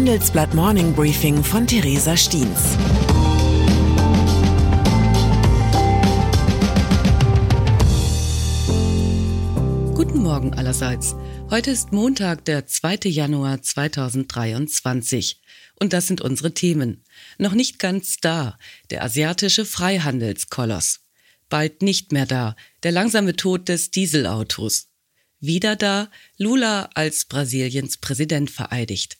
Handelsblatt Morning Briefing von Theresa Stiens. Guten Morgen allerseits. Heute ist Montag, der 2. Januar 2023. Und das sind unsere Themen. Noch nicht ganz da, der asiatische Freihandelskoloss. Bald nicht mehr da, der langsame Tod des Dieselautos. Wieder da, Lula als Brasiliens Präsident vereidigt.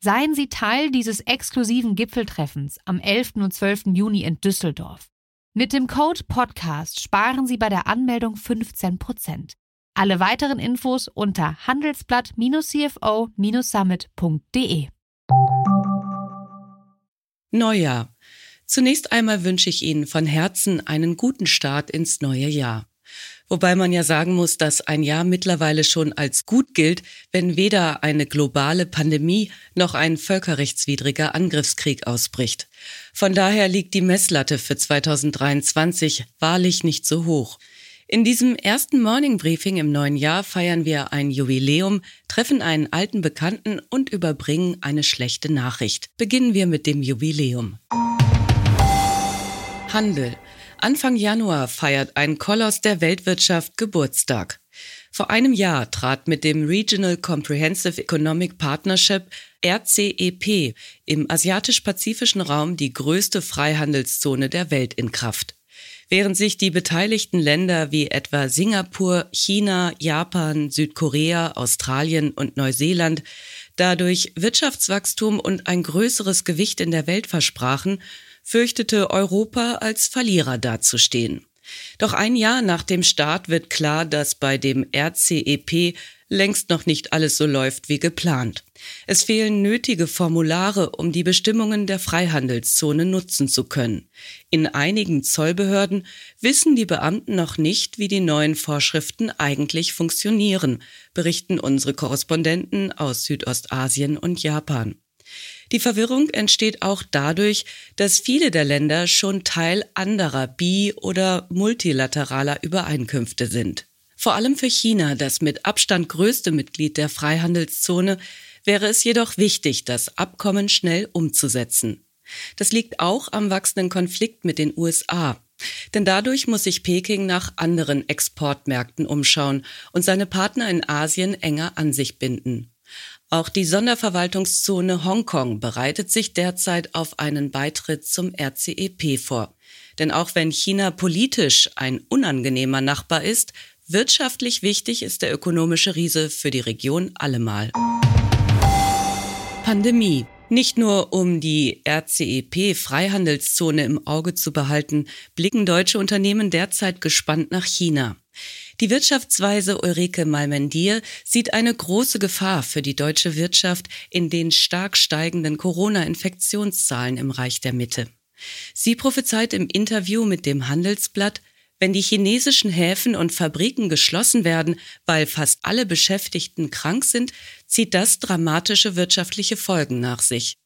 Seien Sie Teil dieses exklusiven Gipfeltreffens am 11. und 12. Juni in Düsseldorf. Mit dem Code Podcast sparen Sie bei der Anmeldung 15%. Alle weiteren Infos unter handelsblatt-cfo-summit.de. Neujahr. Zunächst einmal wünsche ich Ihnen von Herzen einen guten Start ins neue Jahr. Wobei man ja sagen muss, dass ein Jahr mittlerweile schon als gut gilt, wenn weder eine globale Pandemie noch ein völkerrechtswidriger Angriffskrieg ausbricht. Von daher liegt die Messlatte für 2023 wahrlich nicht so hoch. In diesem ersten Morning Briefing im neuen Jahr feiern wir ein Jubiläum, treffen einen alten Bekannten und überbringen eine schlechte Nachricht. Beginnen wir mit dem Jubiläum. Handel. Anfang Januar feiert ein Koloss der Weltwirtschaft Geburtstag. Vor einem Jahr trat mit dem Regional Comprehensive Economic Partnership RCEP im asiatisch-pazifischen Raum die größte Freihandelszone der Welt in Kraft. Während sich die beteiligten Länder wie etwa Singapur, China, Japan, Südkorea, Australien und Neuseeland dadurch Wirtschaftswachstum und ein größeres Gewicht in der Welt versprachen, fürchtete Europa als Verlierer dazustehen. Doch ein Jahr nach dem Start wird klar, dass bei dem RCEP längst noch nicht alles so läuft wie geplant. Es fehlen nötige Formulare, um die Bestimmungen der Freihandelszone nutzen zu können. In einigen Zollbehörden wissen die Beamten noch nicht, wie die neuen Vorschriften eigentlich funktionieren, berichten unsere Korrespondenten aus Südostasien und Japan. Die Verwirrung entsteht auch dadurch, dass viele der Länder schon Teil anderer bi- oder multilateraler Übereinkünfte sind. Vor allem für China, das mit Abstand größte Mitglied der Freihandelszone, wäre es jedoch wichtig, das Abkommen schnell umzusetzen. Das liegt auch am wachsenden Konflikt mit den USA. Denn dadurch muss sich Peking nach anderen Exportmärkten umschauen und seine Partner in Asien enger an sich binden. Auch die Sonderverwaltungszone Hongkong bereitet sich derzeit auf einen Beitritt zum RCEP vor. Denn auch wenn China politisch ein unangenehmer Nachbar ist, wirtschaftlich wichtig ist der ökonomische Riese für die Region allemal. Pandemie. Nicht nur um die RCEP-Freihandelszone im Auge zu behalten, blicken deutsche Unternehmen derzeit gespannt nach China. Die Wirtschaftsweise Ulrike Malmendier sieht eine große Gefahr für die deutsche Wirtschaft in den stark steigenden Corona-Infektionszahlen im Reich der Mitte. Sie prophezeit im Interview mit dem Handelsblatt, wenn die chinesischen Häfen und Fabriken geschlossen werden, weil fast alle Beschäftigten krank sind, zieht das dramatische wirtschaftliche Folgen nach sich.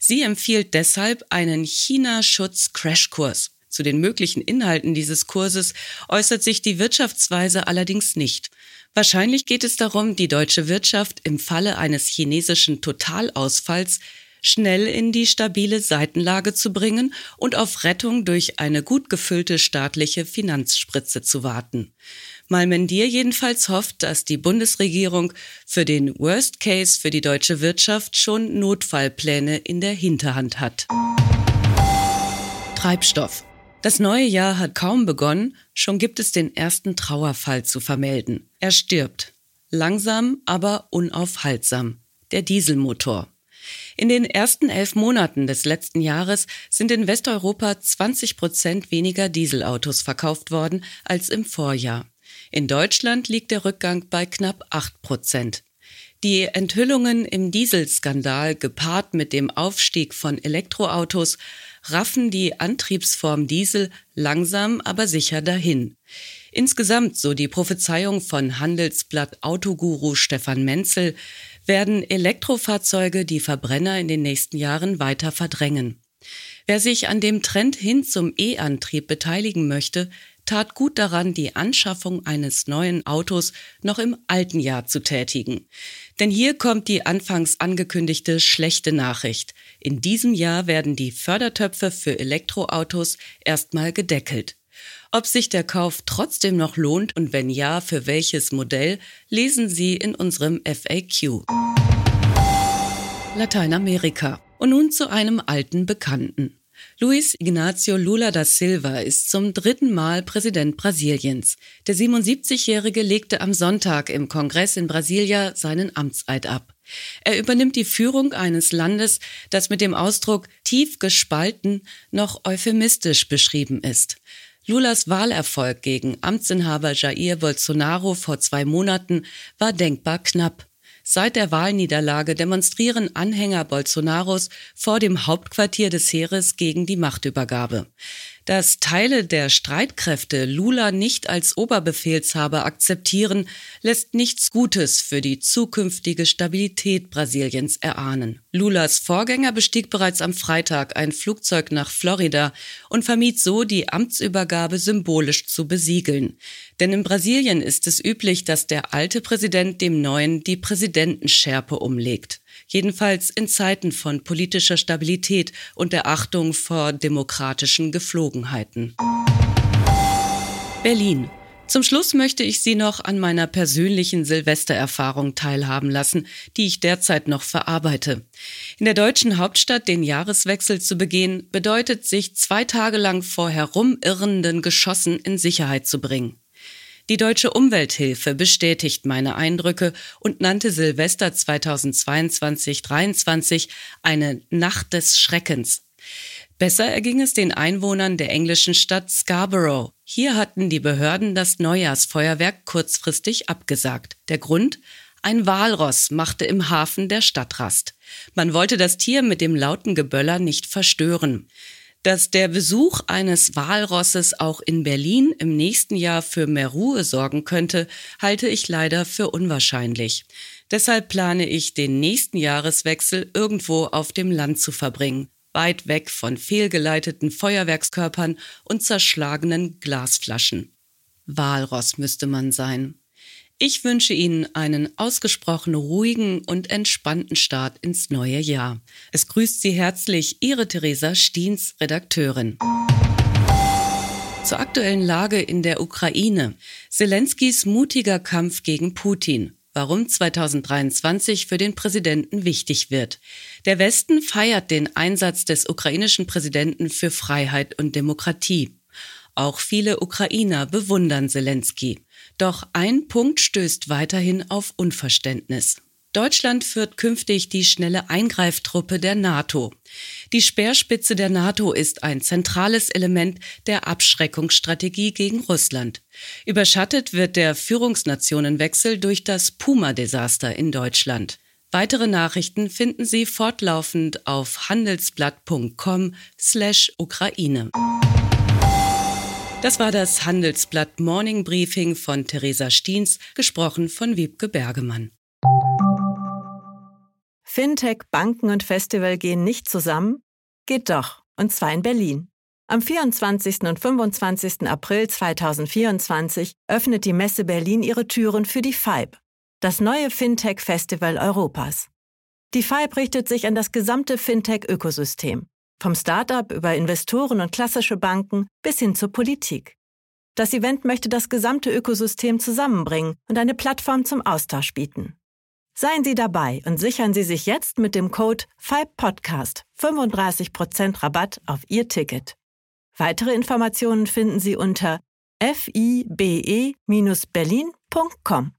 Sie empfiehlt deshalb einen China-Schutz-Crashkurs. Zu den möglichen Inhalten dieses Kurses äußert sich die Wirtschaftsweise allerdings nicht. Wahrscheinlich geht es darum, die deutsche Wirtschaft im Falle eines chinesischen Totalausfalls schnell in die stabile Seitenlage zu bringen und auf Rettung durch eine gut gefüllte staatliche Finanzspritze zu warten. Malmendier jedenfalls hofft, dass die Bundesregierung für den Worst Case für die deutsche Wirtschaft schon Notfallpläne in der Hinterhand hat. Treibstoff. Das neue Jahr hat kaum begonnen, schon gibt es den ersten Trauerfall zu vermelden. Er stirbt. Langsam, aber unaufhaltsam. Der Dieselmotor. In den ersten elf Monaten des letzten Jahres sind in Westeuropa 20 Prozent weniger Dieselautos verkauft worden als im Vorjahr. In Deutschland liegt der Rückgang bei knapp acht Prozent. Die Enthüllungen im Dieselskandal gepaart mit dem Aufstieg von Elektroautos raffen die Antriebsform Diesel langsam aber sicher dahin. Insgesamt, so die Prophezeiung von Handelsblatt Autoguru Stefan Menzel, werden Elektrofahrzeuge die Verbrenner in den nächsten Jahren weiter verdrängen. Wer sich an dem Trend hin zum E-Antrieb beteiligen möchte, tat gut daran, die Anschaffung eines neuen Autos noch im alten Jahr zu tätigen. Denn hier kommt die anfangs angekündigte schlechte Nachricht. In diesem Jahr werden die Fördertöpfe für Elektroautos erstmal gedeckelt. Ob sich der Kauf trotzdem noch lohnt und wenn ja, für welches Modell, lesen Sie in unserem FAQ. Lateinamerika. Und nun zu einem alten Bekannten. Luis Ignacio Lula da Silva ist zum dritten Mal Präsident Brasiliens. Der 77-Jährige legte am Sonntag im Kongress in Brasilia seinen Amtseid ab. Er übernimmt die Führung eines Landes, das mit dem Ausdruck tief gespalten noch euphemistisch beschrieben ist. Lulas Wahlerfolg gegen Amtsinhaber Jair Bolsonaro vor zwei Monaten war denkbar knapp. Seit der Wahlniederlage demonstrieren Anhänger Bolsonaros vor dem Hauptquartier des Heeres gegen die Machtübergabe. Dass Teile der Streitkräfte Lula nicht als Oberbefehlshaber akzeptieren, lässt nichts Gutes für die zukünftige Stabilität Brasiliens erahnen. Lulas Vorgänger bestieg bereits am Freitag ein Flugzeug nach Florida und vermied so, die Amtsübergabe symbolisch zu besiegeln. Denn in Brasilien ist es üblich, dass der alte Präsident dem neuen die Präsidentenschärpe umlegt jedenfalls in Zeiten von politischer Stabilität und der Achtung vor demokratischen Geflogenheiten. Berlin. Zum Schluss möchte ich Sie noch an meiner persönlichen Silvestererfahrung teilhaben lassen, die ich derzeit noch verarbeite. In der deutschen Hauptstadt den Jahreswechsel zu begehen, bedeutet sich zwei Tage lang vor herumirrenden Geschossen in Sicherheit zu bringen. Die Deutsche Umwelthilfe bestätigt meine Eindrücke und nannte Silvester 2022-23 eine Nacht des Schreckens. Besser erging es den Einwohnern der englischen Stadt Scarborough. Hier hatten die Behörden das Neujahrsfeuerwerk kurzfristig abgesagt. Der Grund? Ein Walross machte im Hafen der Stadt Rast. Man wollte das Tier mit dem lauten Geböller nicht verstören. Dass der Besuch eines Walrosses auch in Berlin im nächsten Jahr für mehr Ruhe sorgen könnte, halte ich leider für unwahrscheinlich. Deshalb plane ich, den nächsten Jahreswechsel irgendwo auf dem Land zu verbringen, weit weg von fehlgeleiteten Feuerwerkskörpern und zerschlagenen Glasflaschen. Walross müsste man sein. Ich wünsche Ihnen einen ausgesprochen ruhigen und entspannten Start ins neue Jahr. Es grüßt Sie herzlich Ihre Theresa Stiens, Redakteurin. Zur aktuellen Lage in der Ukraine. Zelenskis mutiger Kampf gegen Putin. Warum 2023 für den Präsidenten wichtig wird. Der Westen feiert den Einsatz des ukrainischen Präsidenten für Freiheit und Demokratie. Auch viele Ukrainer bewundern Zelensky. Doch ein Punkt stößt weiterhin auf Unverständnis. Deutschland führt künftig die schnelle Eingreiftruppe der NATO. Die Speerspitze der NATO ist ein zentrales Element der Abschreckungsstrategie gegen Russland. Überschattet wird der Führungsnationenwechsel durch das Puma-Desaster in Deutschland. Weitere Nachrichten finden Sie fortlaufend auf handelsblatt.com slash Ukraine. Das war das Handelsblatt Morning Briefing von Theresa Stiens, gesprochen von Wiebke Bergemann. Fintech, Banken und Festival gehen nicht zusammen? Geht doch, und zwar in Berlin. Am 24. und 25. April 2024 öffnet die Messe Berlin ihre Türen für die FIBE, das neue Fintech-Festival Europas. Die FIBE richtet sich an das gesamte Fintech-Ökosystem vom Startup über Investoren und klassische Banken bis hin zur Politik. Das Event möchte das gesamte Ökosystem zusammenbringen und eine Plattform zum Austausch bieten. Seien Sie dabei und sichern Sie sich jetzt mit dem Code FIBEPodcast 35% Rabatt auf Ihr Ticket. Weitere Informationen finden Sie unter fibe-berlin.com.